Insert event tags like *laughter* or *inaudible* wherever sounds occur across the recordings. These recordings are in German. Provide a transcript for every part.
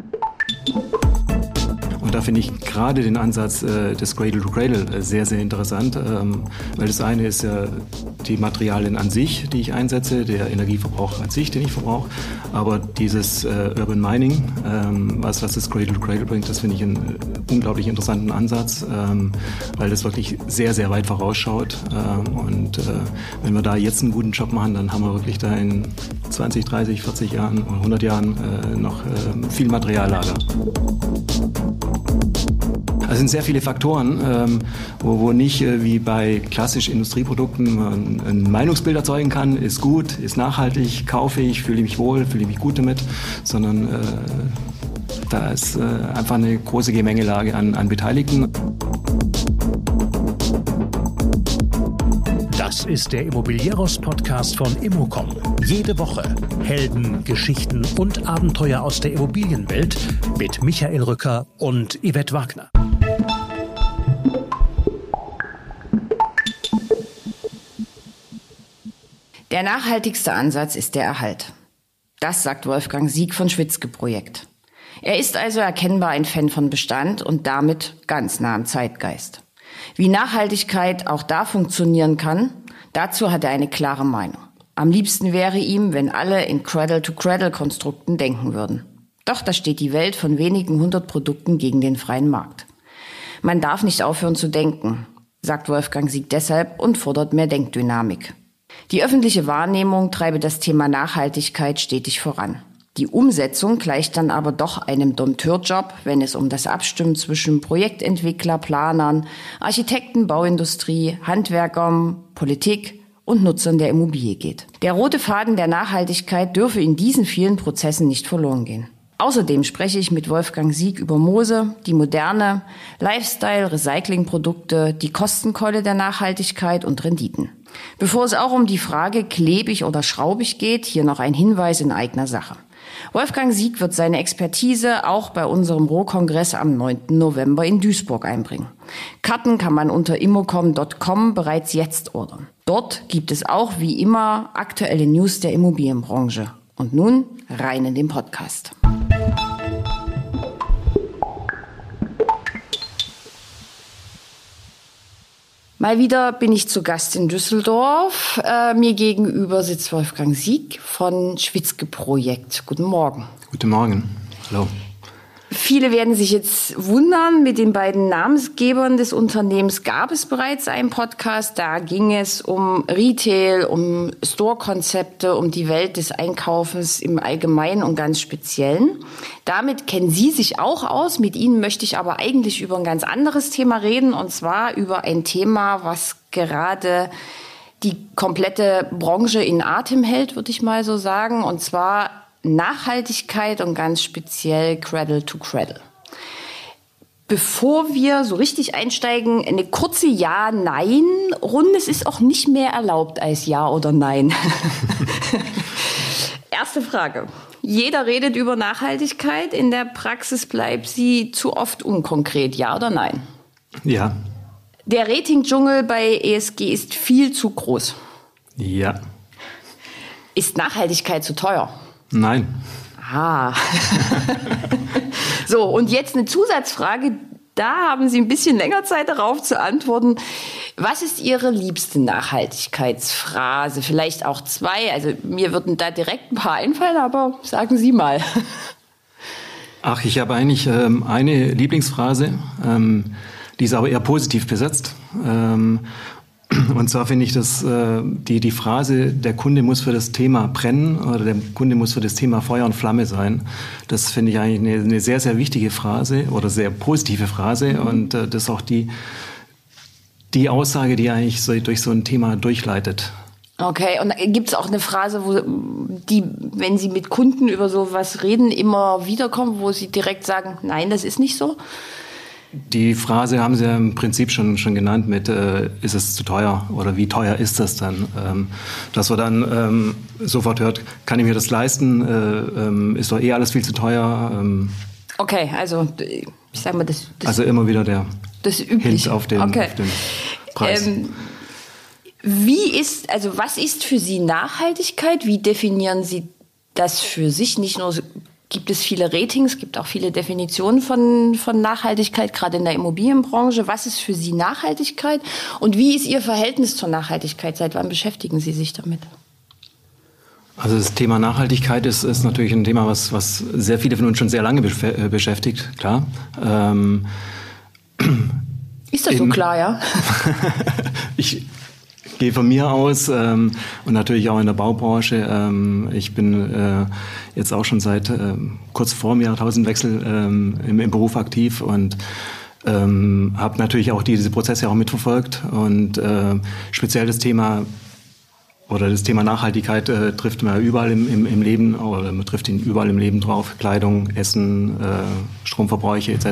Thank you. Und da finde ich gerade den Ansatz äh, des Cradle to Cradle äh, sehr, sehr interessant, ähm, weil das eine ist ja die Materialien an sich, die ich einsetze, der Energieverbrauch an sich, den ich verbrauche, aber dieses äh, Urban Mining, ähm, was, was das Cradle to Cradle bringt, das finde ich einen äh, unglaublich interessanten Ansatz, ähm, weil das wirklich sehr, sehr weit vorausschaut. Ähm, und äh, wenn wir da jetzt einen guten Job machen, dann haben wir wirklich da in 20, 30, 40 Jahren oder 100 Jahren äh, noch äh, viel Materiallager. Also sind sehr viele Faktoren, ähm, wo, nicht äh, wie bei klassisch Industrieprodukten ein Meinungsbild erzeugen kann, ist gut, ist nachhaltig, kaufe ich, fühle mich wohl, fühle mich gut damit, sondern äh, da ist äh, einfach eine große Gemengelage an, an Beteiligten. Ist der Immobilieros-Podcast von Immocom. Jede Woche Helden, Geschichten und Abenteuer aus der Immobilienwelt mit Michael Rücker und Yvette Wagner. Der nachhaltigste Ansatz ist der Erhalt. Das sagt Wolfgang Sieg von Schwitzke Projekt. Er ist also erkennbar ein Fan von Bestand und damit ganz nah am Zeitgeist. Wie Nachhaltigkeit auch da funktionieren kann, dazu hat er eine klare Meinung. Am liebsten wäre ihm, wenn alle in Cradle-to-Cradle-Konstrukten denken würden. Doch da steht die Welt von wenigen hundert Produkten gegen den freien Markt. Man darf nicht aufhören zu denken, sagt Wolfgang Sieg deshalb und fordert mehr Denkdynamik. Die öffentliche Wahrnehmung treibe das Thema Nachhaltigkeit stetig voran. Die Umsetzung gleicht dann aber doch einem Donteurjob, wenn es um das Abstimmen zwischen Projektentwickler, Planern, Architekten, Bauindustrie, Handwerkern, Politik und Nutzern der Immobilie geht. Der rote Faden der Nachhaltigkeit dürfe in diesen vielen Prozessen nicht verloren gehen. Außerdem spreche ich mit Wolfgang Sieg über Mose, die moderne, Lifestyle, Recyclingprodukte, die Kostenkeule der Nachhaltigkeit und Renditen. Bevor es auch um die Frage klebig oder schraubig geht, hier noch ein Hinweis in eigener Sache. Wolfgang Sieg wird seine Expertise auch bei unserem Rohkongress am 9. November in Duisburg einbringen. Karten kann man unter immocom.com bereits jetzt ordern. Dort gibt es auch wie immer aktuelle News der Immobilienbranche. Und nun rein in den Podcast. Mal wieder bin ich zu Gast in Düsseldorf. Äh, mir gegenüber sitzt Wolfgang Sieg von Schwitzke Projekt. Guten Morgen. Guten Morgen. Hallo. Viele werden sich jetzt wundern, mit den beiden Namensgebern des Unternehmens gab es bereits einen Podcast. Da ging es um Retail, um Store-Konzepte, um die Welt des Einkaufens im Allgemeinen und ganz Speziellen. Damit kennen Sie sich auch aus. Mit Ihnen möchte ich aber eigentlich über ein ganz anderes Thema reden, und zwar über ein Thema, was gerade die komplette Branche in Atem hält, würde ich mal so sagen, und zwar Nachhaltigkeit und ganz speziell Cradle to Cradle. Bevor wir so richtig einsteigen, eine kurze Ja-Nein-Runde. Es ist auch nicht mehr erlaubt als Ja oder Nein. *laughs* Erste Frage. Jeder redet über Nachhaltigkeit. In der Praxis bleibt sie zu oft unkonkret. Ja oder nein? Ja. Der Rating-Dschungel bei ESG ist viel zu groß. Ja. Ist Nachhaltigkeit zu teuer? Nein. Ah. *laughs* so, und jetzt eine Zusatzfrage. Da haben Sie ein bisschen länger Zeit darauf zu antworten. Was ist Ihre liebste Nachhaltigkeitsphrase? Vielleicht auch zwei. Also mir würden da direkt ein paar einfallen, aber sagen Sie mal. Ach, ich habe eigentlich ähm, eine Lieblingsphrase, ähm, die ist aber eher positiv besetzt. Ähm, und zwar finde ich, dass äh, die, die Phrase, der Kunde muss für das Thema brennen oder der Kunde muss für das Thema Feuer und Flamme sein, das finde ich eigentlich eine, eine, sehr, sehr wichtige Phrase oder sehr positive Phrase. Mhm. Und äh, das ist auch die, die Aussage, die eigentlich so, durch so ein Thema durchleitet. Okay, und gibt es auch eine Phrase, wo die, wenn Sie mit Kunden über sowas reden, immer wiederkommt, wo Sie direkt sagen, nein, das ist nicht so? Die Phrase haben Sie ja im Prinzip schon, schon genannt mit, äh, ist es zu teuer oder wie teuer ist das dann? Ähm, dass man dann ähm, sofort hört, kann ich mir das leisten? Äh, ähm, ist doch eh alles viel zu teuer? Ähm. okay, also ich sag mal, das, das Also immer wieder der das Hint auf den, okay. auf den Preis. Ähm, wie ist, also was ist für Sie Nachhaltigkeit? Wie definieren Sie das für sich? Nicht nur gibt es viele Ratings, gibt auch viele Definitionen von, von Nachhaltigkeit, gerade in der Immobilienbranche. Was ist für Sie Nachhaltigkeit und wie ist Ihr Verhältnis zur Nachhaltigkeit? Seit wann beschäftigen Sie sich damit? Also das Thema Nachhaltigkeit ist, ist natürlich ein Thema, was, was sehr viele von uns schon sehr lange äh, beschäftigt, klar. Ähm, ist das so klar, ja? *laughs* ich, gehe von mir aus ähm, und natürlich auch in der Baubranche. Ähm, ich bin äh, jetzt auch schon seit äh, kurz vor dem Jahrtausendwechsel ähm, im, im Beruf aktiv und ähm, habe natürlich auch diese Prozesse auch mitverfolgt und äh, speziell das Thema oder das Thema Nachhaltigkeit äh, trifft man überall im, im, im, Leben oder man trifft ihn überall im Leben drauf. Kleidung, Essen, äh, Stromverbräuche etc.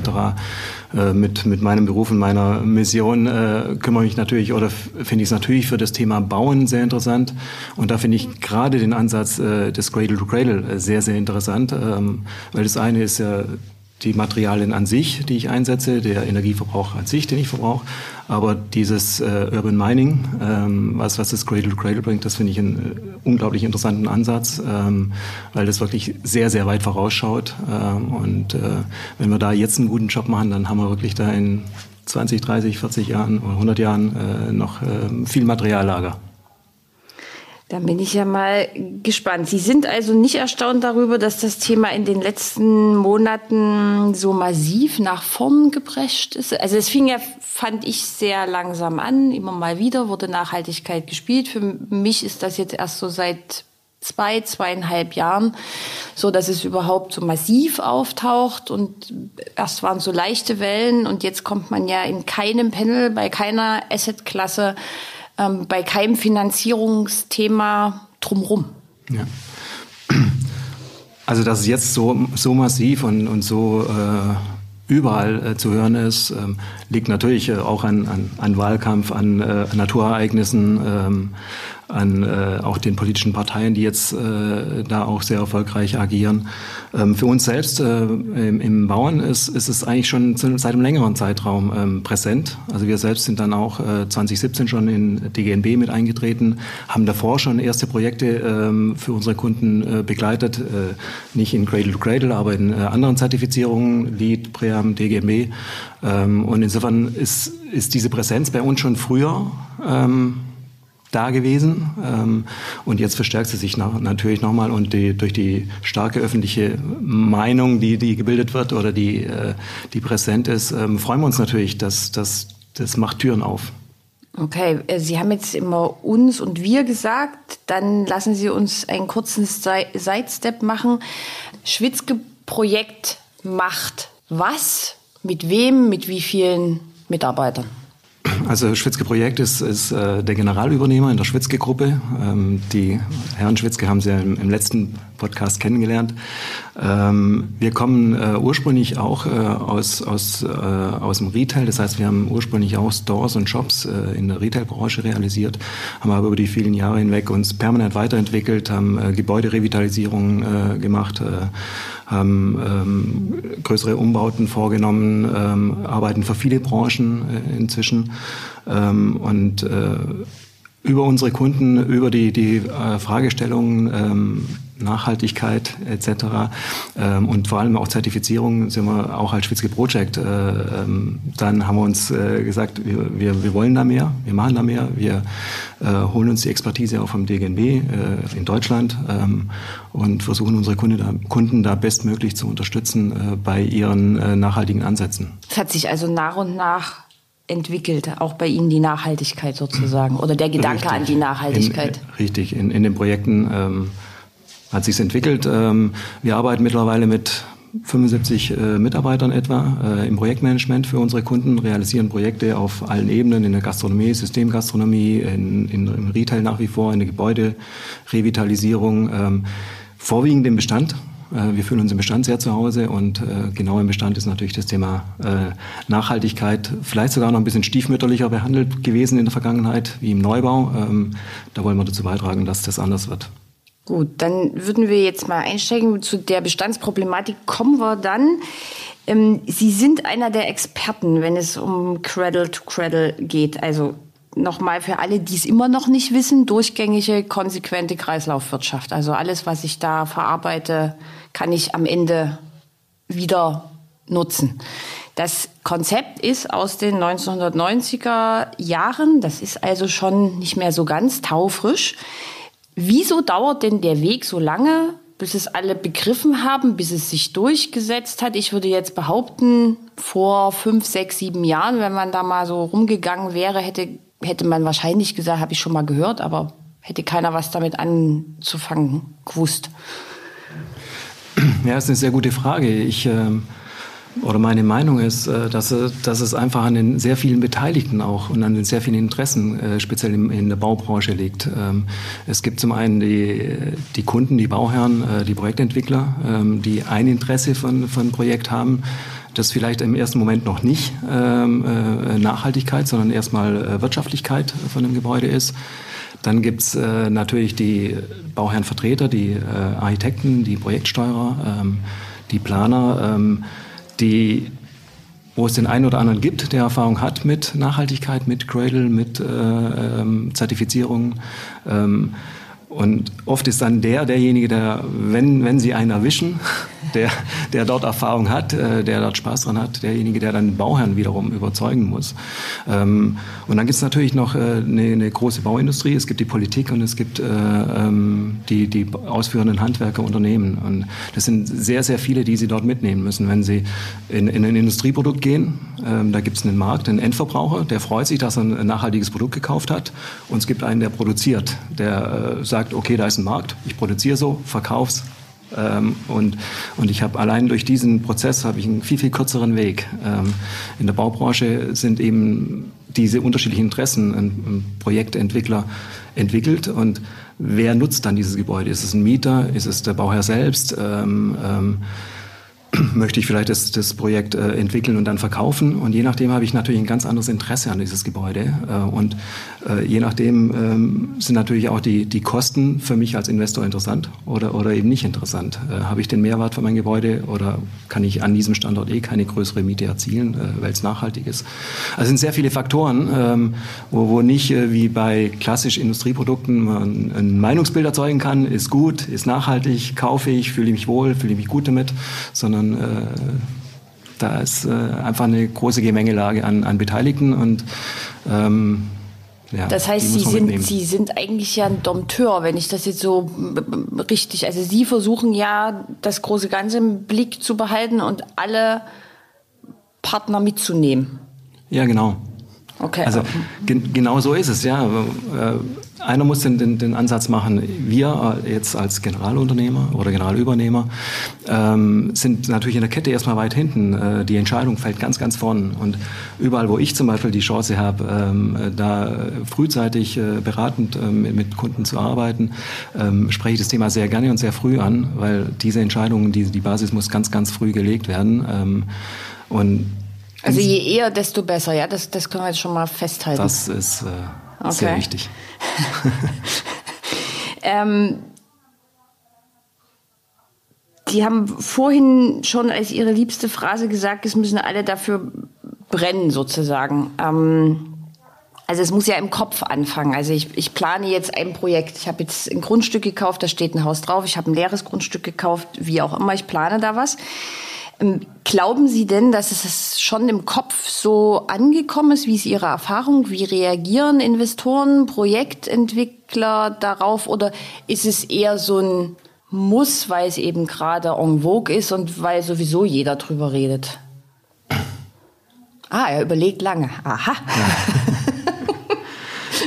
Äh, mit, mit meinem Beruf und meiner Mission äh, kümmere ich natürlich oder finde ich es natürlich für das Thema Bauen sehr interessant. Und da finde ich gerade den Ansatz äh, des Cradle to Cradle äh, sehr, sehr interessant, ähm, weil das eine ist ja die Materialien an sich, die ich einsetze, der Energieverbrauch an sich, den ich verbrauche. Aber dieses äh, Urban Mining, ähm, was, was das Cradle to Cradle bringt, das finde ich einen äh, unglaublich interessanten Ansatz, ähm, weil das wirklich sehr, sehr weit vorausschaut. Ähm, und äh, wenn wir da jetzt einen guten Job machen, dann haben wir wirklich da in 20, 30, 40 Jahren oder 100 Jahren äh, noch äh, viel Materiallager. Dann bin ich ja mal gespannt. Sie sind also nicht erstaunt darüber, dass das Thema in den letzten Monaten so massiv nach vorn geprescht ist. Also es fing ja, fand ich, sehr langsam an. Immer mal wieder wurde Nachhaltigkeit gespielt. Für mich ist das jetzt erst so seit zwei, zweieinhalb Jahren, so dass es überhaupt so massiv auftaucht und erst waren so leichte Wellen und jetzt kommt man ja in keinem Panel, bei keiner Assetklasse ähm, bei keinem Finanzierungsthema drumherum. Ja. Also dass es jetzt so, so massiv und, und so äh, überall äh, zu hören ist, ähm, liegt natürlich äh, auch an, an, an Wahlkampf, an äh, Naturereignissen, ähm, an äh, auch den politischen Parteien, die jetzt äh, da auch sehr erfolgreich agieren. Ähm, für uns selbst äh, im, im Bauern ist, ist es eigentlich schon seit einem längeren Zeitraum ähm, präsent. Also wir selbst sind dann auch äh, 2017 schon in DGNB mit eingetreten, haben davor schon erste Projekte ähm, für unsere Kunden äh, begleitet, äh, nicht in Cradle to Cradle, aber in äh, anderen Zertifizierungen, LEED, Pream, DGNB. Ähm, und insofern ist, ist diese Präsenz bei uns schon früher ähm, da gewesen. Ähm, und jetzt verstärkt sie sich noch, natürlich nochmal und die, durch die starke öffentliche Meinung, die, die gebildet wird oder die, äh, die präsent ist, ähm, freuen wir uns natürlich, dass, dass das macht Türen auf. Okay, äh, Sie haben jetzt immer uns und wir gesagt. Dann lassen Sie uns einen kurzen Sidestep machen. Schwitzke-Projekt macht was? Mit wem? Mit wie vielen Mitarbeitern? Also Schwitzke Projekt ist, ist äh, der Generalübernehmer in der Schwitzke Gruppe. Ähm, die Herren Schwitzke haben Sie im, im letzten Podcast kennengelernt. Ähm, wir kommen äh, ursprünglich auch äh, aus, aus, äh, aus dem Retail. Das heißt, wir haben ursprünglich auch Stores und Shops äh, in der Retail-Branche realisiert, haben aber über die vielen Jahre hinweg uns permanent weiterentwickelt, haben äh, Gebäuderevitalisierung äh, gemacht, haben ähm, größere Umbauten vorgenommen, ähm, arbeiten für viele Branchen inzwischen ähm, und über unsere Kunden, über die, die Fragestellungen ähm, Nachhaltigkeit etc. Ähm, und vor allem auch Zertifizierung sind wir auch als Schwitzke Project. Äh, ähm, dann haben wir uns äh, gesagt, wir, wir, wir wollen da mehr, wir machen da mehr, wir äh, holen uns die Expertise auch vom DGNB äh, in Deutschland ähm, und versuchen unsere Kunde da, Kunden da bestmöglich zu unterstützen äh, bei ihren äh, nachhaltigen Ansätzen. Es hat sich also nach und nach entwickelt, auch bei Ihnen die Nachhaltigkeit sozusagen oder der Gedanke richtig. an die Nachhaltigkeit. In, richtig, in, in den Projekten ähm, hat sich entwickelt. Ähm, wir arbeiten mittlerweile mit 75 äh, Mitarbeitern etwa äh, im Projektmanagement für unsere Kunden, realisieren Projekte auf allen Ebenen, in der Gastronomie, Systemgastronomie, in, in, im Retail nach wie vor, in der Gebäuderevitalisierung, ähm, vorwiegend im Bestand. Äh, wir fühlen uns im Bestand sehr zu Hause und äh, genau im Bestand ist natürlich das Thema äh, Nachhaltigkeit vielleicht sogar noch ein bisschen stiefmütterlicher behandelt gewesen in der Vergangenheit wie im Neubau. Ähm, da wollen wir dazu beitragen, dass das anders wird. Gut, dann würden wir jetzt mal einsteigen. Zu der Bestandsproblematik kommen wir dann. Ähm, Sie sind einer der Experten, wenn es um Cradle to Cradle geht. Also nochmal für alle, die es immer noch nicht wissen, durchgängige, konsequente Kreislaufwirtschaft. Also alles, was ich da verarbeite, kann ich am Ende wieder nutzen. Das Konzept ist aus den 1990er Jahren. Das ist also schon nicht mehr so ganz taufrisch. Wieso dauert denn der Weg so lange, bis es alle begriffen haben, bis es sich durchgesetzt hat? Ich würde jetzt behaupten, vor fünf, sechs, sieben Jahren, wenn man da mal so rumgegangen wäre, hätte, hätte man wahrscheinlich gesagt, habe ich schon mal gehört, aber hätte keiner was damit anzufangen gewusst. Ja, das ist eine sehr gute Frage. Ich ähm oder meine Meinung ist, äh, dass, dass es einfach an den sehr vielen Beteiligten auch und an den sehr vielen Interessen, äh, speziell in der Baubranche liegt. Ähm, es gibt zum einen die, die Kunden, die Bauherren, äh, die Projektentwickler, ähm, die ein Interesse von, von Projekt haben, das vielleicht im ersten Moment noch nicht ähm, Nachhaltigkeit, sondern erstmal Wirtschaftlichkeit von dem Gebäude ist. Dann gibt's äh, natürlich die Bauherrenvertreter, die äh, Architekten, die Projektsteuerer, die Planer. Die wo es den einen oder anderen gibt, der Erfahrung hat mit Nachhaltigkeit, mit Cradle, mit äh, ähm, Zertifizierung. Ähm, und oft ist dann der derjenige, der, wenn, wenn sie einen erwischen, *laughs* der, der dort Erfahrung hat, äh, der dort Spaß dran hat, derjenige, der dann den Bauherrn wiederum überzeugen muss. Ähm, und dann gibt es natürlich noch äh, eine, eine große Bauindustrie, es gibt die Politik und es gibt äh, ähm, die, die ausführenden Handwerker, Unternehmen. Und das sind sehr, sehr viele, die sie dort mitnehmen müssen. Wenn sie in, in ein Industrieprodukt gehen, ähm, da gibt es einen Markt, einen Endverbraucher, der freut sich, dass er ein nachhaltiges Produkt gekauft hat. Und es gibt einen, der produziert, der sagt, okay, da ist ein Markt, ich produziere so, verkauf's, ähm, und, und ich habe allein durch diesen Prozess habe ich einen viel, viel kürzeren Weg. Ähm, in der Baubranche sind eben diese unterschiedlichen Interessen ein, ein Projektentwickler entwickelt und wer nutzt dann dieses Gebäude? Ist es ein Mieter? Ist es der Bauherr selbst? Ähm, ähm, *clears throat* möchte ich vielleicht das, das Projekt äh, entwickeln und dann verkaufen. Und je nachdem habe ich natürlich ein ganz anderes Interesse an dieses Gebäude. Äh, und äh, je nachdem ähm, sind natürlich auch die, die Kosten für mich als Investor interessant oder, oder eben nicht interessant. Äh, habe ich den Mehrwert für mein Gebäude oder kann ich an diesem Standort eh keine größere Miete erzielen, äh, weil es nachhaltig ist. Also sind sehr viele Faktoren, ähm, wo, wo nicht äh, wie bei klassisch Industrieprodukten man ein Meinungsbild erzeugen kann, ist gut, ist nachhaltig, kaufe ich, fühle ich mich wohl, fühle ich mich gut damit, sondern sondern äh, da ist äh, einfach eine große Gemengelage an, an Beteiligten und ähm, ja, das heißt, Sie sind, Sie sind eigentlich ja ein Dompteur, wenn ich das jetzt so richtig, also Sie versuchen ja, das große Ganze im Blick zu behalten und alle Partner mitzunehmen. Ja, genau. Okay. Also gen genau so ist es, ja. Einer muss den, den, den, Ansatz machen. Wir äh, jetzt als Generalunternehmer oder Generalübernehmer ähm, sind natürlich in der Kette erstmal weit hinten. Äh, die Entscheidung fällt ganz, ganz vorn. Und überall, wo ich zum Beispiel die Chance habe, ähm, da frühzeitig äh, beratend äh, mit, Kunden zu arbeiten, ähm, spreche ich das Thema sehr gerne und sehr früh an, weil diese Entscheidungen, die, die Basis muss ganz, ganz früh gelegt werden. Ähm, und also je eher, desto besser, ja, das, das können wir jetzt schon mal festhalten. Das ist äh, okay. sehr wichtig. *laughs* ähm, die haben vorhin schon als ihre liebste Phrase gesagt, es müssen alle dafür brennen, sozusagen. Ähm, also es muss ja im Kopf anfangen. Also ich, ich plane jetzt ein Projekt. Ich habe jetzt ein Grundstück gekauft, da steht ein Haus drauf. Ich habe ein leeres Grundstück gekauft, wie auch immer. Ich plane da was. Ähm, glauben Sie denn, dass es schon im Kopf so angekommen ist? Wie ist Ihre Erfahrung? Wie reagieren Investoren, Projektentwickler darauf? Oder ist es eher so ein Muss, weil es eben gerade en vogue ist und weil sowieso jeder drüber redet? Ah, er überlegt lange. Aha. Ja.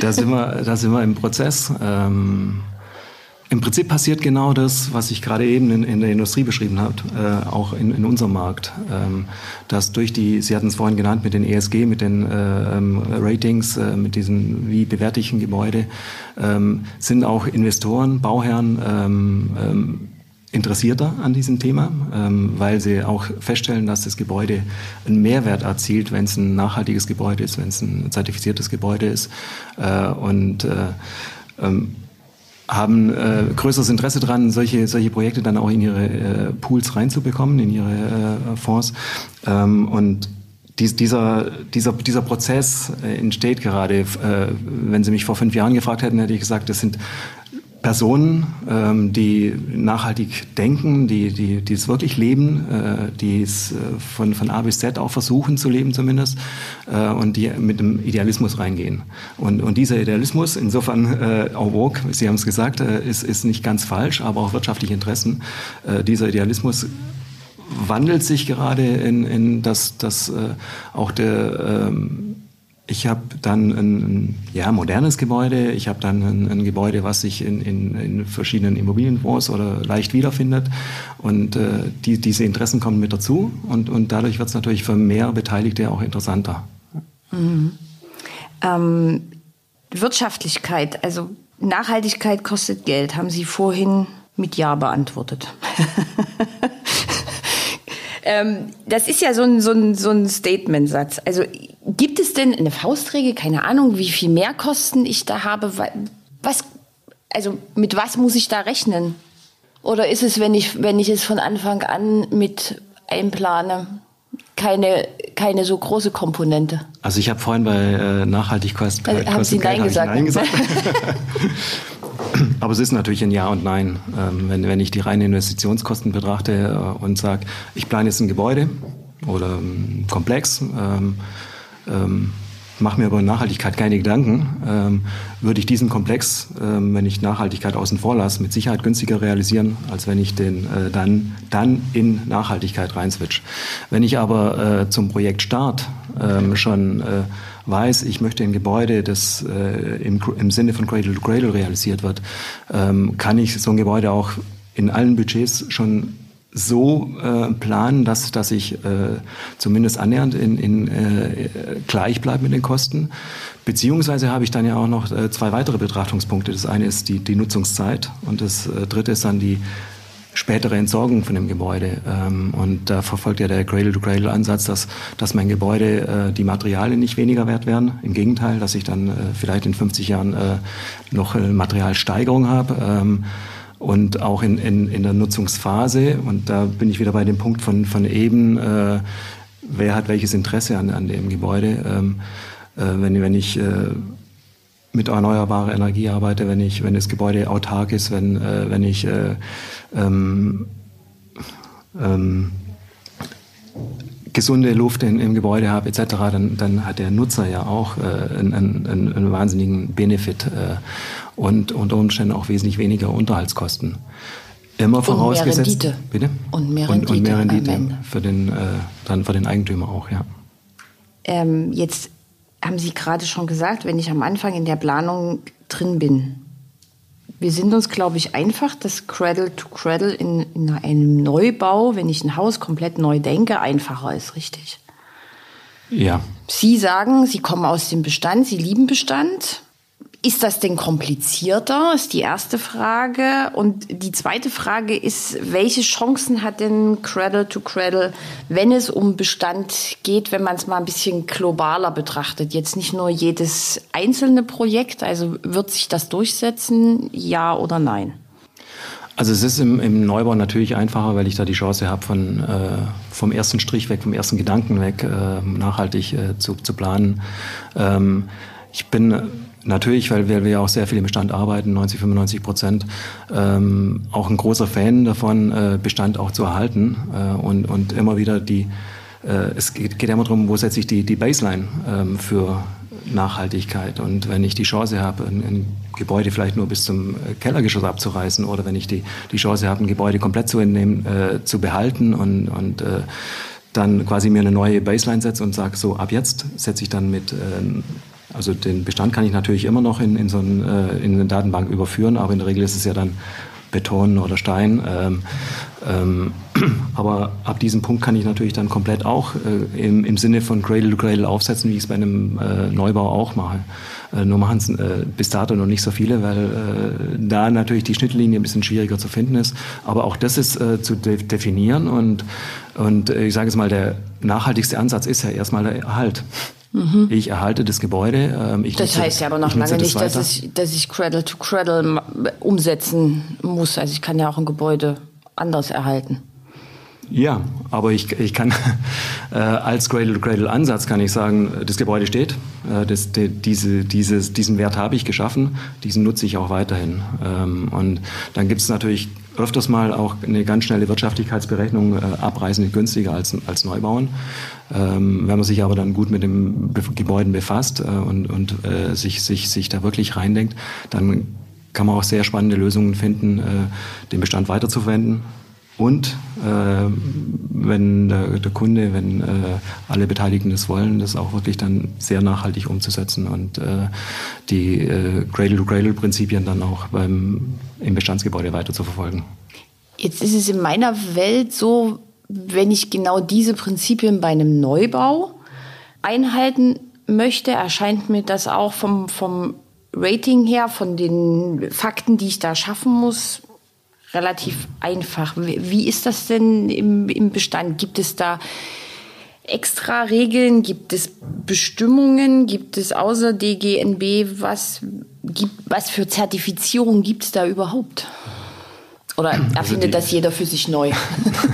*laughs* da, sind wir, da sind wir im Prozess. Ähm im Prinzip passiert genau das, was ich gerade eben in, in der Industrie beschrieben habe, äh, auch in, in unserem Markt. Ähm, dass durch die, Sie hatten es vorhin genannt, mit den ESG, mit den äh, ähm, Ratings, äh, mit diesen, wie bewerte ich ein Gebäude, ähm, sind auch Investoren, Bauherren ähm, ähm, interessierter an diesem Thema, ähm, weil sie auch feststellen, dass das Gebäude einen Mehrwert erzielt, wenn es ein nachhaltiges Gebäude ist, wenn es ein zertifiziertes Gebäude ist. Äh, und äh, haben äh, größeres Interesse daran, solche, solche Projekte dann auch in ihre äh, Pools reinzubekommen, in ihre äh, Fonds. Ähm, und dies, dieser, dieser, dieser Prozess äh, entsteht gerade. Äh, wenn Sie mich vor fünf Jahren gefragt hätten, hätte ich gesagt, das sind Personen, ähm, die nachhaltig denken, die, die, die es wirklich leben, äh, die es äh, von, von A bis Z auch versuchen zu leben zumindest äh, und die mit dem Idealismus reingehen. Und, und dieser Idealismus, insofern äh, auch woke, Sie haben es gesagt, äh, ist, ist nicht ganz falsch, aber auch wirtschaftliche Interessen. Äh, dieser Idealismus wandelt sich gerade in, in das, das äh, auch der ähm, ich habe dann ein ja, modernes Gebäude, ich habe dann ein, ein, Gebäude, was sich in, in, in, verschiedenen Immobilienfonds oder leicht wiederfindet. Und äh, die, diese Interessen kommen mit dazu und, und dadurch wird es natürlich für mehr Beteiligte auch interessanter. Mhm. Ähm, Wirtschaftlichkeit, also Nachhaltigkeit kostet Geld, haben Sie vorhin mit Ja beantwortet. *laughs* ähm, das ist ja so ein, so ein, so ein Statement-Satz. Also Gibt es denn eine Faustregel, keine Ahnung, wie viel Mehrkosten ich da habe? Was, also mit was muss ich da rechnen? Oder ist es, wenn ich, wenn ich es von Anfang an mit einplane, keine, keine so große Komponente? Also ich habe vorhin bei äh, Nachhaltigkeit also, haben Sie Nein gesagt? Nein gesagt. *laughs* *laughs* Aber es ist natürlich ein Ja und Nein. Ähm, wenn, wenn ich die reinen Investitionskosten betrachte äh, und sage, ich plane jetzt ein Gebäude oder ein Komplex, ähm, ähm, mache mir über Nachhaltigkeit keine Gedanken, ähm, würde ich diesen Komplex, ähm, wenn ich Nachhaltigkeit außen vor lasse, mit Sicherheit günstiger realisieren, als wenn ich den äh, dann, dann in Nachhaltigkeit reinswitch. Wenn ich aber äh, zum Projekt Start ähm, schon äh, weiß, ich möchte ein Gebäude, das äh, im, im Sinne von Cradle to Cradle realisiert wird, ähm, kann ich so ein Gebäude auch in allen Budgets schon so äh, planen, dass, dass ich äh, zumindest annähernd in, in, äh, gleich bleibe mit den Kosten. Beziehungsweise habe ich dann ja auch noch äh, zwei weitere Betrachtungspunkte. Das eine ist die, die Nutzungszeit und das äh, dritte ist dann die spätere Entsorgung von dem Gebäude. Ähm, und da verfolgt ja der Cradle-to-Cradle-Ansatz, dass, dass mein Gebäude äh, die Materialien nicht weniger wert werden. Im Gegenteil, dass ich dann äh, vielleicht in 50 Jahren äh, noch äh, Materialsteigerung habe. Ähm, und auch in, in, in der Nutzungsphase. Und da bin ich wieder bei dem Punkt von, von eben, äh, wer hat welches Interesse an, an dem Gebäude. Ähm, äh, wenn, wenn ich äh, mit erneuerbarer Energie arbeite, wenn ich, wenn das Gebäude autark ist, wenn, äh, wenn ich äh, ähm, ähm, gesunde Luft in, im Gebäude habe etc., dann, dann hat der Nutzer ja auch äh, einen, einen, einen wahnsinnigen Benefit. Äh, und unter Umständen auch wesentlich weniger Unterhaltskosten. Immer vorausgesetzt. Und mehr Rendite. Bitte? Und mehr Rendite. Und, und mehr Rendite für den, äh, dann für den Eigentümer auch, ja. Ähm, jetzt haben Sie gerade schon gesagt, wenn ich am Anfang in der Planung drin bin, wir sind uns, glaube ich, einfach, dass Cradle to Cradle in, in, einem Neubau, wenn ich ein Haus komplett neu denke, einfacher ist, richtig? Ja. Sie sagen, Sie kommen aus dem Bestand, Sie lieben Bestand. Ist das denn komplizierter, ist die erste Frage. Und die zweite Frage ist, welche Chancen hat denn Cradle to Cradle, wenn es um Bestand geht, wenn man es mal ein bisschen globaler betrachtet? Jetzt nicht nur jedes einzelne Projekt, also wird sich das durchsetzen, ja oder nein? Also es ist im, im Neubau natürlich einfacher, weil ich da die Chance habe, von, äh, vom ersten Strich weg, vom ersten Gedanken weg, äh, nachhaltig äh, zu, zu planen. Ähm, ich bin Natürlich, weil wir, wir auch sehr viel im Bestand arbeiten, 90, 95 Prozent. Ähm, auch ein großer Fan davon, äh, Bestand auch zu erhalten äh, und, und immer wieder die, äh, es geht, geht immer darum, wo setze ich die, die Baseline ähm, für Nachhaltigkeit. Und wenn ich die Chance habe, ein, ein, Gebäude vielleicht nur bis zum Kellergeschoss abzureißen oder wenn ich die, die Chance habe, ein Gebäude komplett zu entnehmen, äh, zu behalten und, und äh, dann quasi mir eine neue Baseline setze und sage, so ab jetzt setze ich dann mit äh, also den Bestand kann ich natürlich immer noch in, in so ein, äh, in eine Datenbank überführen, aber in der Regel ist es ja dann Beton oder Stein. Ähm, ähm, *clears throat* aber ab diesem Punkt kann ich natürlich dann komplett auch äh, im, im Sinne von Cradle to Cradle aufsetzen, wie ich es bei einem äh, Neubau auch mache. Äh, nur machen es äh, bis dato noch nicht so viele, weil äh, da natürlich die Schnittlinie ein bisschen schwieriger zu finden ist. Aber auch das ist zu de definieren und, und ich sage es mal, der nachhaltigste Ansatz ist ja erstmal der Erhalt. Mhm. Ich erhalte das Gebäude. Ähm, ich das nutze, heißt ja aber noch lange nicht, das dass ich, dass ich Cradle to Cradle umsetzen muss. Also ich kann ja auch ein Gebäude anders erhalten. Ja, aber ich, ich kann *laughs* äh, als Cradle-to-Cradle-Ansatz kann ich sagen, das Gebäude steht, äh, das, die, diese, dieses, diesen Wert habe ich geschaffen, diesen nutze ich auch weiterhin. Ähm, und dann gibt es natürlich öfters mal auch eine ganz schnelle Wirtschaftlichkeitsberechnung, äh, abreißend günstiger als, als Neubauen. Ähm, wenn man sich aber dann gut mit dem Be Gebäuden befasst äh, und, und äh, sich, sich, sich da wirklich reindenkt, dann kann man auch sehr spannende Lösungen finden, äh, den Bestand weiterzuverwenden und äh, wenn der, der, Kunde, wenn äh, alle Beteiligten das wollen, das auch wirklich dann sehr nachhaltig umzusetzen und äh, die Cradle-to-Cradle-Prinzipien dann auch beim, im Bestandsgebäude weiter zu verfolgen. Jetzt ist es in meiner Welt so, wenn ich genau diese Prinzipien bei einem Neubau einhalten möchte, erscheint mir das auch vom, vom Rating her, von den Fakten, die ich da schaffen muss, relativ einfach. Wie ist das denn im, im Bestand? Gibt es da extra Regeln? Gibt es Bestimmungen? Gibt es außer DGNB was, gibt, was für Zertifizierung gibt es da überhaupt? Oder also erfindet also das jeder für sich neu?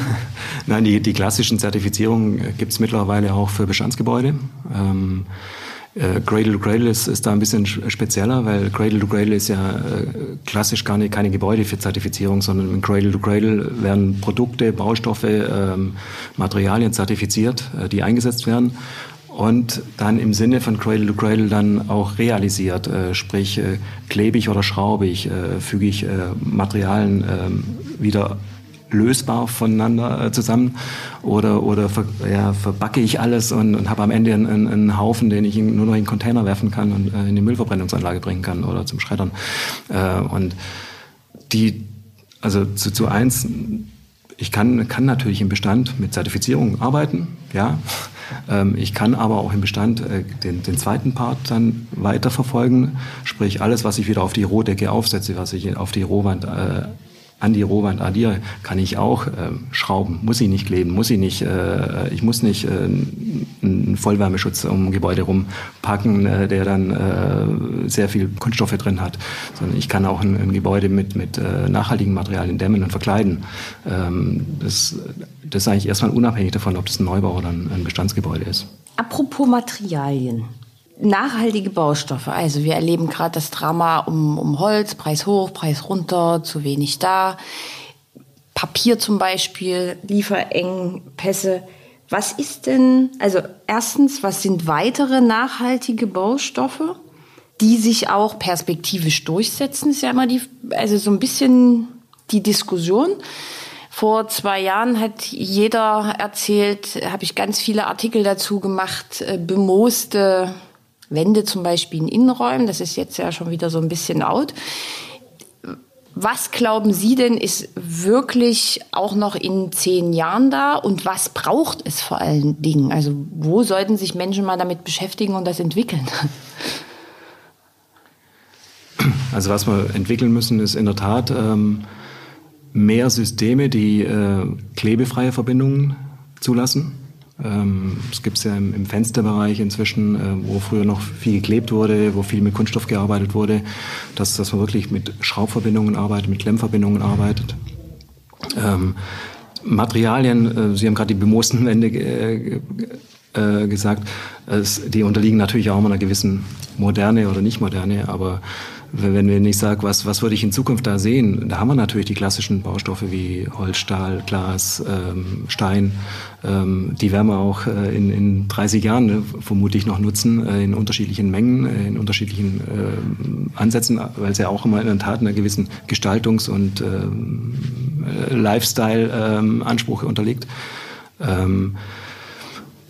*laughs* Nein, die, die klassischen Zertifizierungen gibt es mittlerweile auch für Bestandsgebäude. Ähm, äh, Cradle to Cradle ist, ist da ein bisschen spezieller, weil Cradle to Cradle ist ja äh, klassisch gar nicht, keine Gebäude für Zertifizierung, sondern in Cradle to Cradle werden Produkte, Baustoffe, ähm, Materialien zertifiziert, äh, die eingesetzt werden und dann im Sinne von Cradle to Cradle dann auch realisiert, äh, sprich äh, klebig oder schraubig, äh, füge ich äh, Materialien äh, wieder lösbar voneinander äh, zusammen oder, oder ver, ja, verbacke ich alles und, und habe am Ende einen, einen, Haufen, den ich nur noch in den Container werfen kann und äh, in die Müllverbrennungsanlage bringen kann oder zum Schreddern. Und die, also zu, zu eins, ich kann, kann natürlich im Bestand mit Zertifizierung arbeiten, ja. Ähm, ich kann aber auch im Bestand äh, den, den zweiten Part dann weiterverfolgen, sprich alles, was ich wieder auf die Rohdecke aufsetze, was ich auf die Rohwand äh, an die Rohwand addiere, kann ich auch äh, schrauben. Muss ich nicht kleben, muss ich nicht, äh, ich muss nicht äh, einen Vollwärmeschutz um Gebäude rumpacken, äh, der dann äh, sehr viel Kunststoffe drin hat, sondern ich kann auch ein, ein Gebäude mit, mit äh, nachhaltigen Materialien dämmen und verkleiden. Ähm, das, das ist eigentlich erstmal unabhängig davon, ob das ein Neubau oder ein, ein Bestandsgebäude ist. Apropos Materialien nachhaltige Baustoffe. Also wir erleben gerade das Drama um, um Holz, Preis hoch, Preis runter, zu wenig da. Papier zum Beispiel, Lieferengpässe. Was ist denn, also erstens, was sind weitere nachhaltige Baustoffe, die sich auch perspektivisch durchsetzen? Ist ja immer die, also so ein bisschen die Diskussion. Vor zwei Jahren hat jeder erzählt, habe ich ganz viele Artikel dazu gemacht, äh, bemooste Wände zum Beispiel in Innenräumen, das ist jetzt ja schon wieder so ein bisschen out. Was glauben Sie denn, ist wirklich auch noch in zehn Jahren da und was braucht es vor allen Dingen? Also wo sollten sich Menschen mal damit beschäftigen und das entwickeln? Also was wir entwickeln müssen, ist in der Tat ähm, mehr Systeme, die äh, klebefreie Verbindungen zulassen. Ähm, es gibt es ja im, im, Fensterbereich inzwischen, äh, wo früher noch viel geklebt wurde, wo viel mit Kunststoff gearbeitet wurde, dass, dass man wirklich mit Schraubverbindungen arbeitet, mit Klemmverbindungen arbeitet. Ähm, Materialien, äh, Sie haben gerade die bemoosten Wände äh, äh, gesagt, es, die unterliegen natürlich auch einer gewissen Moderne oder Nicht-Moderne, aber wenn wir nicht sagen, was, was würde ich in Zukunft da sehen, da haben wir natürlich die klassischen Baustoffe wie Holz, Stahl, Glas, ähm, Stein. Ähm, die werden wir auch äh, in, in 30 Jahren ne, vermutlich noch nutzen, äh, in unterschiedlichen Mengen, äh, in unterschiedlichen äh, Ansätzen, weil es ja auch immer in der Tat einer gewissen Gestaltungs- und ähm, äh, Lifestyle-Anspruch ähm, unterliegt. Ähm,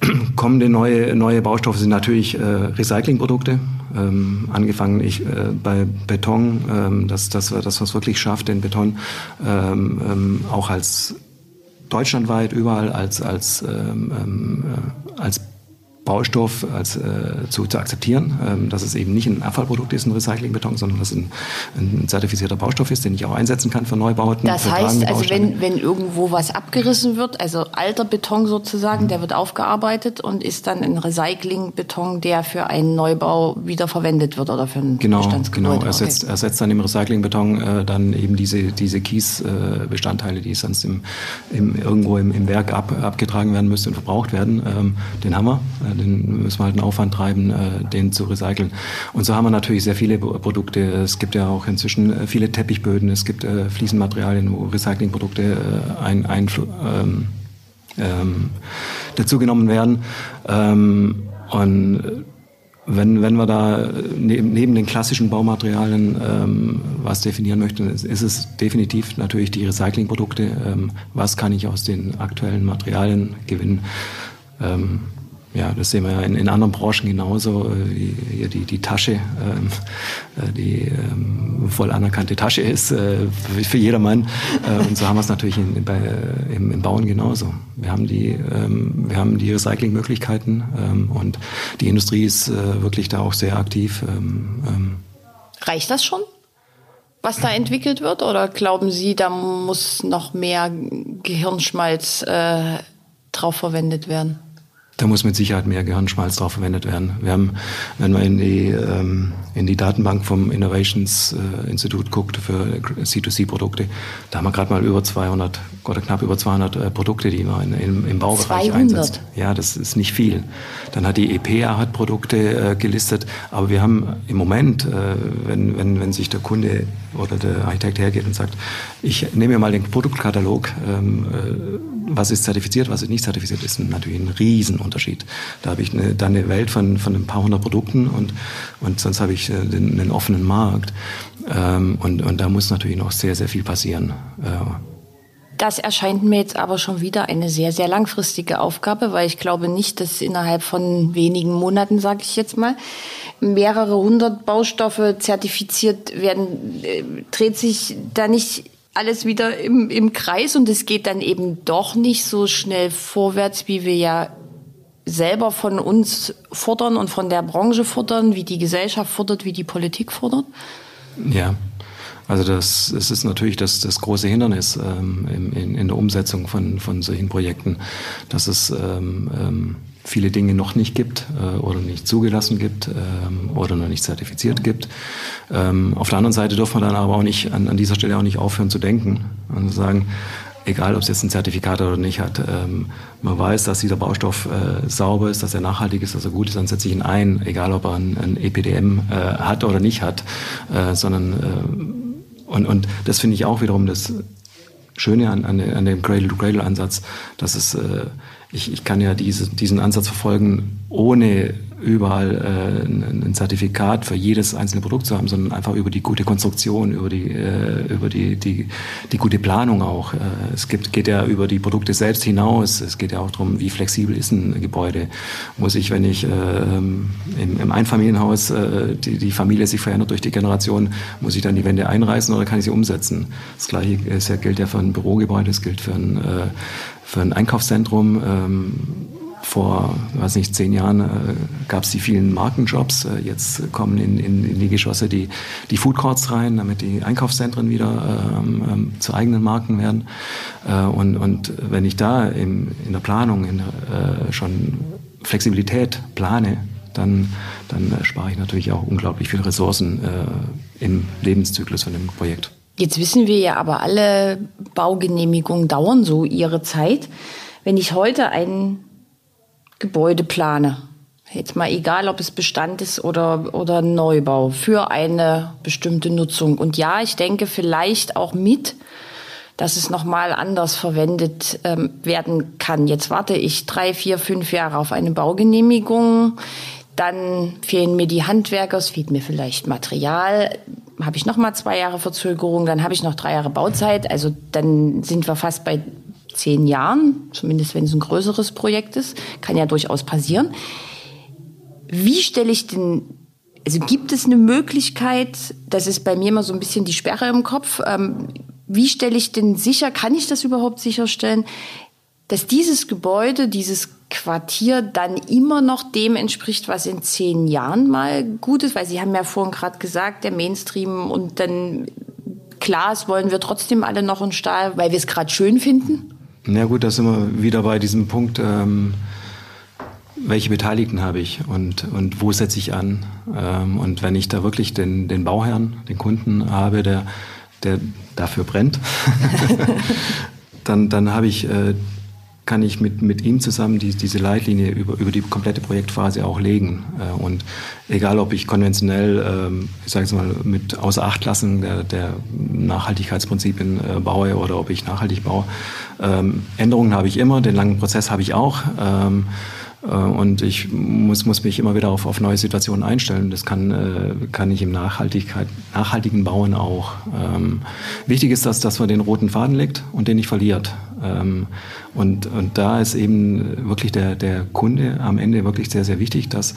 *clears throat* kommende neue, neue Baustoffe sind natürlich äh, Recyclingprodukte. Ähm, angefangen ich, äh, bei Beton, ähm, dass, dass wir das was wirklich schafft, den Beton ähm, ähm, auch als deutschlandweit überall als, als, ähm, ähm, äh, als Baustoff als, äh, zu, zu akzeptieren, ähm, dass es eben nicht ein Abfallprodukt ist, ein Recyclingbeton, sondern dass es ein, ein zertifizierter Baustoff ist, den ich auch einsetzen kann für Neubauten. Das heißt, also wenn, wenn irgendwo was abgerissen wird, also alter Beton sozusagen, mhm. der wird aufgearbeitet und ist dann ein Recyclingbeton, der für einen Neubau wieder verwendet wird oder für ein genau, Bestandsgebäude. Genau, ersetzt, okay. ersetzt dann im Recyclingbeton äh, dann eben diese, diese Kiesbestandteile, äh, die sonst im, im, irgendwo im, im Werk ab, abgetragen werden müssen und verbraucht werden. Ähm, den haben wir. Den müssen wir halt einen Aufwand treiben, äh, den zu recyceln. Und so haben wir natürlich sehr viele Produkte. Es gibt ja auch inzwischen äh, viele Teppichböden, es gibt äh, Fliesenmaterialien, wo Recyclingprodukte ein, ein, ähm, ähm, dazugenommen werden. Ähm, und wenn, wenn wir da neben, neben den klassischen Baumaterialien ähm, was definieren möchten, ist, ist, es definitiv natürlich die Recyclingprodukte. Ähm, was kann ich aus den aktuellen Materialien gewinnen? Ähm, ja, das sehen wir ja in, in anderen Branchen genauso. Äh, hier die, die Tasche, ähm, äh, die ähm, voll anerkannte Tasche ist äh, für, für jedermann. Äh, und so haben wir es natürlich in, bei, im, im Bauen genauso. Wir haben die, ähm, wir haben die Recyclingmöglichkeiten ähm, und die Industrie ist äh, wirklich da auch sehr aktiv. Ähm, ähm. Reicht das schon? was da entwickelt wird? Oder glauben Sie, da muss noch mehr Gehirnschmalz äh, drauf verwendet werden? Da muss mit Sicherheit mehr Gehirnschmalz drauf verwendet werden. Wir haben, wenn man in die, ähm, in die Datenbank vom Innovations äh, Institut guckt für C2C-Produkte, da haben wir gerade mal über 200 oder knapp über 200 äh, Produkte, die man in, im Baubereich 200. einsetzt. Ja, das ist nicht viel. Dann hat die EPA hat Produkte äh, gelistet, aber wir haben im Moment, äh, wenn, wenn, wenn sich der Kunde oder der Architekt hergeht und sagt, ich nehme mir mal den Produktkatalog, ähm, äh, was ist zertifiziert, was ist nicht zertifiziert, ist natürlich ein Riesenunterschied. Da habe ich eine, dann eine Welt von, von ein paar hundert Produkten und, und sonst habe ich äh, den, einen offenen Markt. Ähm, und, und da muss natürlich noch sehr, sehr viel passieren. Äh, das erscheint mir jetzt aber schon wieder eine sehr, sehr langfristige Aufgabe, weil ich glaube nicht, dass innerhalb von wenigen Monaten, sage ich jetzt mal, mehrere hundert Baustoffe zertifiziert werden. Äh, dreht sich da nicht alles wieder im, im Kreis und es geht dann eben doch nicht so schnell vorwärts, wie wir ja selber von uns fordern und von der Branche fordern, wie die Gesellschaft fordert, wie die Politik fordert? Ja, also das, das ist natürlich das, das große Hindernis ähm, in, in, der Umsetzung von, von solchen Projekten, dass es ähm, ähm, viele Dinge noch nicht gibt äh, oder nicht zugelassen gibt ähm, oder noch nicht zertifiziert gibt. Ähm, auf der anderen Seite dürfen wir dann aber auch nicht an, an dieser Stelle auch nicht aufhören zu denken und sagen, egal ob es jetzt ein Zertifikat oder nicht hat, ähm, man weiß, dass dieser Baustoff äh, sauber ist, dass er nachhaltig ist, dass er gut ist, dann setze ich ihn ein, egal ob er ein, ein EPDM äh, hat oder nicht hat, äh, sondern äh, und, und das finde ich auch wiederum das Schöne an, an, an dem Cradle-to-Cradle-Ansatz, dass es äh, ich, ich kann ja diese, diesen Ansatz verfolgen, ohne überall äh, ein, Zertifikat für jedes einzelne Produkt zu haben, sondern einfach über die gute Konstruktion, über die, äh, über die, die, die gute Planung auch. Äh, es gibt, geht ja über die Produkte selbst hinaus. Es geht ja auch darum, wie flexibel ist ein Gebäude. Muss ich, wenn ich äh, im, im Einfamilienhaus äh, die, die Familie sich verändert durch die Generation, muss ich dann die Wände einreißen oder kann ich sie umsetzen? Das gleiche ist ja, gilt ja für ein Bürogebäude, das gilt für ein, äh, für ein Einkaufszentrum. Ähm, vor, weiß nicht, zehn Jahren äh, gab es die vielen Markenjobs. Äh, jetzt kommen in, in, in, die Geschosse die, die Food Courts rein, damit die Einkaufszentren wieder ähm, ähm, zu eigenen Marken werden. Äh, und, und wenn ich da im, in der Planung in, äh, schon Flexibilität plane, dann, dann spare ich natürlich auch unglaublich viele Ressourcen äh, im Lebenszyklus von dem Projekt. Jetzt wissen wir ja aber, alle Baugenehmigungen dauern so ihre Zeit. Wenn ich heute ein Gebäude plane, jetzt mal egal, ob es Bestand ist oder, oder Neubau, für eine bestimmte Nutzung. Und ja, ich denke vielleicht auch mit, dass es nochmal anders verwendet ähm, werden kann. Jetzt warte ich drei, vier, fünf Jahre auf eine Baugenehmigung. Dann fehlen mir die Handwerker, es fehlt mir vielleicht Material habe ich noch mal zwei Jahre Verzögerung, dann habe ich noch drei Jahre Bauzeit. Also dann sind wir fast bei zehn Jahren, zumindest wenn es ein größeres Projekt ist. Kann ja durchaus passieren. Wie stelle ich denn, also gibt es eine Möglichkeit, das ist bei mir immer so ein bisschen die Sperre im Kopf, ähm, wie stelle ich denn sicher, kann ich das überhaupt sicherstellen, dass dieses Gebäude, dieses Quartier dann immer noch dem entspricht, was in zehn Jahren mal gut ist? Weil Sie haben ja vorhin gerade gesagt, der Mainstream und dann Glas wollen wir trotzdem alle noch in Stahl, weil wir es gerade schön finden? Na gut, da sind wir wieder bei diesem Punkt, ähm, welche Beteiligten habe ich und, und wo setze ich an? Ähm, und wenn ich da wirklich den, den Bauherrn, den Kunden habe, der, der dafür brennt, *laughs* dann, dann habe ich äh, kann ich mit, mit ihm zusammen die, diese Leitlinie über, über die komplette Projektphase auch legen. Äh, und egal, ob ich konventionell, ähm, ich sage es mal, mit außer Acht lassen der, der Nachhaltigkeitsprinzipien äh, baue oder ob ich nachhaltig baue, ähm, Änderungen habe ich immer, den langen Prozess habe ich auch. Ähm, äh, und ich muss, muss mich immer wieder auf, auf neue Situationen einstellen. Das kann, äh, kann ich im Nachhaltigkeit, nachhaltigen Bauen auch. Ähm, wichtig ist, dass, dass man den roten Faden legt und den nicht verliert. Ähm, und, und da ist eben wirklich der, der Kunde am Ende wirklich sehr, sehr wichtig, dass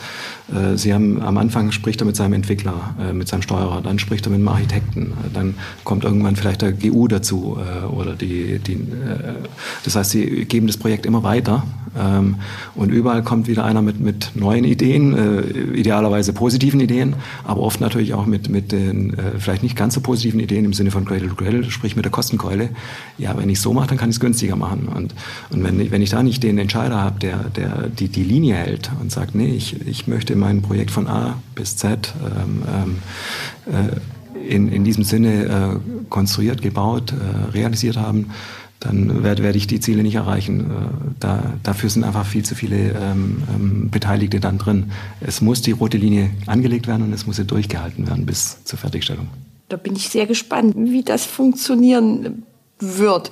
äh, Sie haben am Anfang spricht er mit seinem Entwickler, äh, mit seinem Steuerer, dann spricht er mit dem Architekten, dann kommt irgendwann vielleicht der GU dazu äh, oder die, die äh, das heißt, Sie geben das Projekt immer weiter ähm, und überall kommt wieder einer mit, mit neuen Ideen, äh, idealerweise positiven Ideen, aber oft natürlich auch mit, mit den äh, vielleicht nicht ganz so positiven Ideen im Sinne von Cradle to Cradle, sprich mit der Kostenkeule. Ja, wenn ich so mache, dann kann ich es günstiger machen. Und, und wenn, wenn ich da nicht den Entscheider habe, der, der die, die Linie hält und sagt, nee, ich, ich möchte mein Projekt von A bis Z ähm, ähm, äh, in, in diesem Sinne äh, konstruiert, gebaut, äh, realisiert haben, dann werde, werde ich die Ziele nicht erreichen. Äh, da, dafür sind einfach viel zu viele ähm, ähm, Beteiligte dann drin. Es muss die rote Linie angelegt werden und es muss sie durchgehalten werden bis zur Fertigstellung. Da bin ich sehr gespannt, wie das funktionieren wird.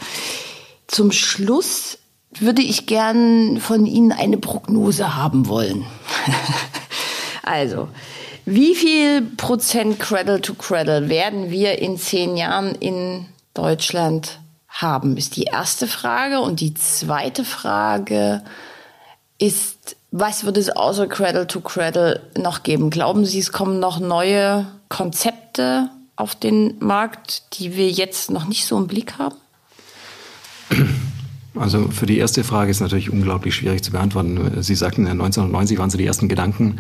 Zum Schluss würde ich gern von Ihnen eine Prognose haben wollen. *laughs* also, wie viel Prozent Cradle to Cradle werden wir in zehn Jahren in Deutschland haben, ist die erste Frage. Und die zweite Frage ist, was wird es außer Cradle to Cradle noch geben? Glauben Sie, es kommen noch neue Konzepte auf den Markt, die wir jetzt noch nicht so im Blick haben? Also für die erste Frage ist natürlich unglaublich schwierig zu beantworten. Sie sagten, 1990 waren so die ersten Gedanken.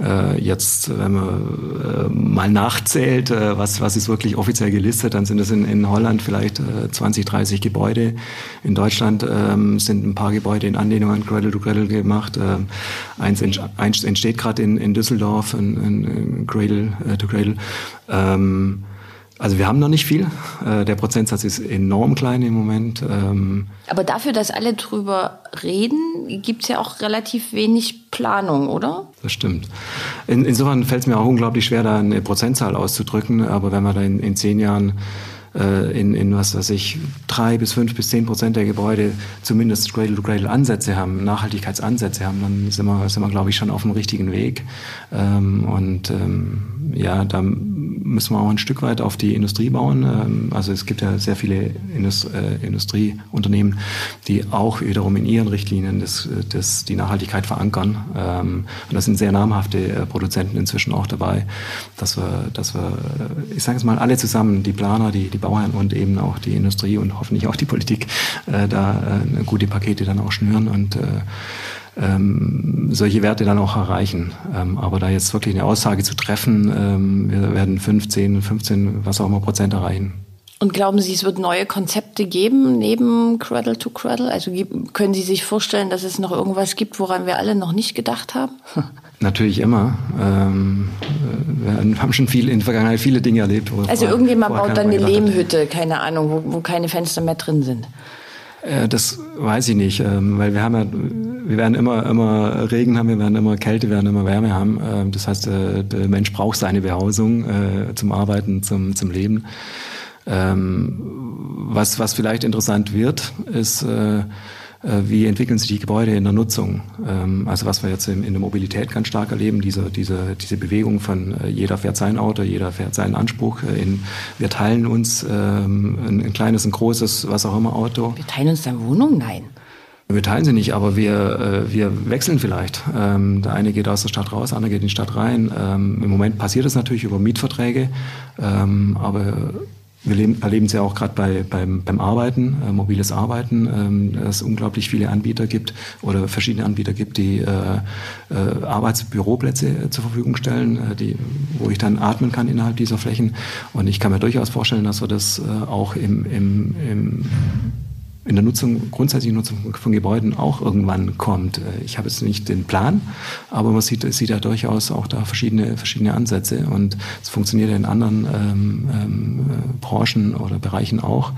Äh, jetzt, wenn man äh, mal nachzählt, äh, was, was ist wirklich offiziell gelistet, dann sind es in, in Holland vielleicht 20, 30 Gebäude. In Deutschland ähm, sind ein paar Gebäude in Anlehnung an Cradle to Cradle gemacht. Eins entsteht gerade in, in Düsseldorf, ein, ein Cradle to Cradle. Also wir haben noch nicht viel. Äh, der Prozentsatz ist enorm klein im Moment. Ähm, Aber dafür, dass alle drüber reden, gibt es ja auch relativ wenig Planung, oder? Das stimmt. In, insofern fällt es mir auch unglaublich schwer, da eine Prozentzahl auszudrücken. Aber wenn man da in, in zehn Jahren äh, in, in was weiß ich, drei bis fünf bis zehn Prozent der Gebäude zumindest Cradle-to-Cradle-Ansätze haben, Nachhaltigkeitsansätze haben, dann sind wir, sind wir glaube ich, schon auf dem richtigen Weg. Ähm, und ähm, ja, da müssen wir auch ein Stück weit auf die Industrie bauen. Ähm, also es gibt ja sehr viele Indust äh, Industrieunternehmen, die auch wiederum in ihren Richtlinien das, das, die Nachhaltigkeit verankern. Ähm, und da sind sehr namhafte äh, Produzenten inzwischen auch dabei, dass wir, dass wir ich sage es mal, alle zusammen, die Planer, die, die Bauern und eben auch die Industrie und hoffentlich auch die Politik äh, da äh, gute Pakete dann auch schnüren und äh, ähm, solche Werte dann auch erreichen. Ähm, aber da jetzt wirklich eine Aussage zu treffen, ähm, wir werden 15, 15, was auch immer Prozent erreichen. Und glauben Sie, es wird neue Konzepte geben neben Cradle to Cradle? Also können Sie sich vorstellen, dass es noch irgendwas gibt, woran wir alle noch nicht gedacht haben? Natürlich immer. Ähm, wir haben schon viel in der Vergangenheit viele Dinge erlebt. Also irgendjemand baut dann eine Lehmhütte, keine Ahnung, wo, wo, keine Fenster mehr drin sind. Äh, das weiß ich nicht, ähm, weil wir haben ja, wir werden immer, immer Regen haben, wir werden immer Kälte, wir werden immer Wärme haben. Ähm, das heißt, äh, der Mensch braucht seine Behausung äh, zum Arbeiten, zum, zum Leben. Ähm, was, was vielleicht interessant wird, ist, äh, äh, wie entwickeln sich die Gebäude in der Nutzung? Ähm, also was wir jetzt in, der Mobilität ganz stark erleben, diese, diese, diese Bewegung von äh, jeder fährt sein Auto, jeder fährt seinen Anspruch. Äh, in, wir teilen uns ähm, ein, ein kleines, ein großes, was auch immer Auto. Wir teilen uns dann Wohnung? Nein. Wir teilen sie nicht, aber wir, äh, wir wechseln vielleicht. Ähm, der eine geht aus der Stadt raus, der andere geht in die Stadt rein. Ähm, Im Moment passiert das natürlich über Mietverträge, ähm, aber Wir leben, erleben es ja auch gerade bei, beim, beim Arbeiten, äh, mobiles Arbeiten, ähm, dass es unglaublich viele Anbieter gibt oder verschiedene Anbieter gibt, die äh, äh, Arbeitsbüroplätze äh, zur Verfügung stellen, äh, die, wo ich dann atmen kann innerhalb dieser Flächen. Und ich kann mir durchaus vorstellen, dass wir das äh, auch im, im, im in der Nutzung, grundsätzlichen Nutzung von Gebäuden auch irgendwann kommt. Äh, ich habe jetzt nicht den Plan, aber man sieht, sieht ja durchaus auch da verschiedene, verschiedene Ansätze und es funktioniert ja in anderen ähm, ähm, Branchen oder Bereichen auch.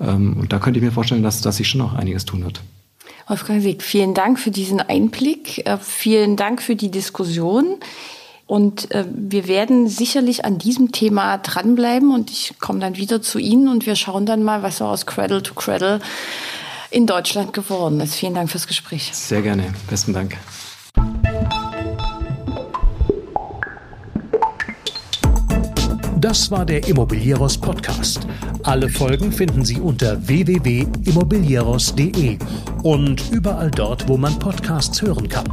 Ähm, und da könnte ich mir vorstellen, dass, dass sich schon noch einiges tun wird. Wolfgang Sieg, vielen Dank für diesen Einblick. Äh, vielen Dank für die Diskussion. Und äh, wir werden sicherlich an diesem Thema dranbleiben und ich komme dann wieder zu Ihnen und wir schauen dann mal, was so aus Cradle to Cradle in Deutschland geworden ist. Vielen Dank fürs Gespräch. Sehr gerne. Besten Dank. Das war der Immobilieros Podcast. Alle Folgen finden Sie unter www.immobilieros.de und überall dort, wo man Podcasts hören kann.